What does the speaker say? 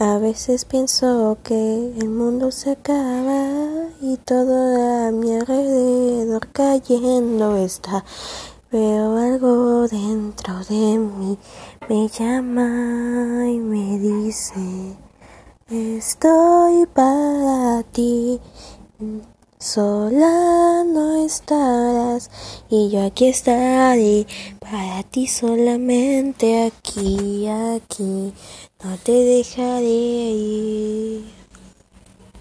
A veces pienso que el mundo se acaba y todo a mi alrededor cayendo está. Veo algo dentro de mí, me llama y me dice, estoy para ti. Sola y yo aquí estaré para ti solamente aquí, aquí. No te dejaré ir.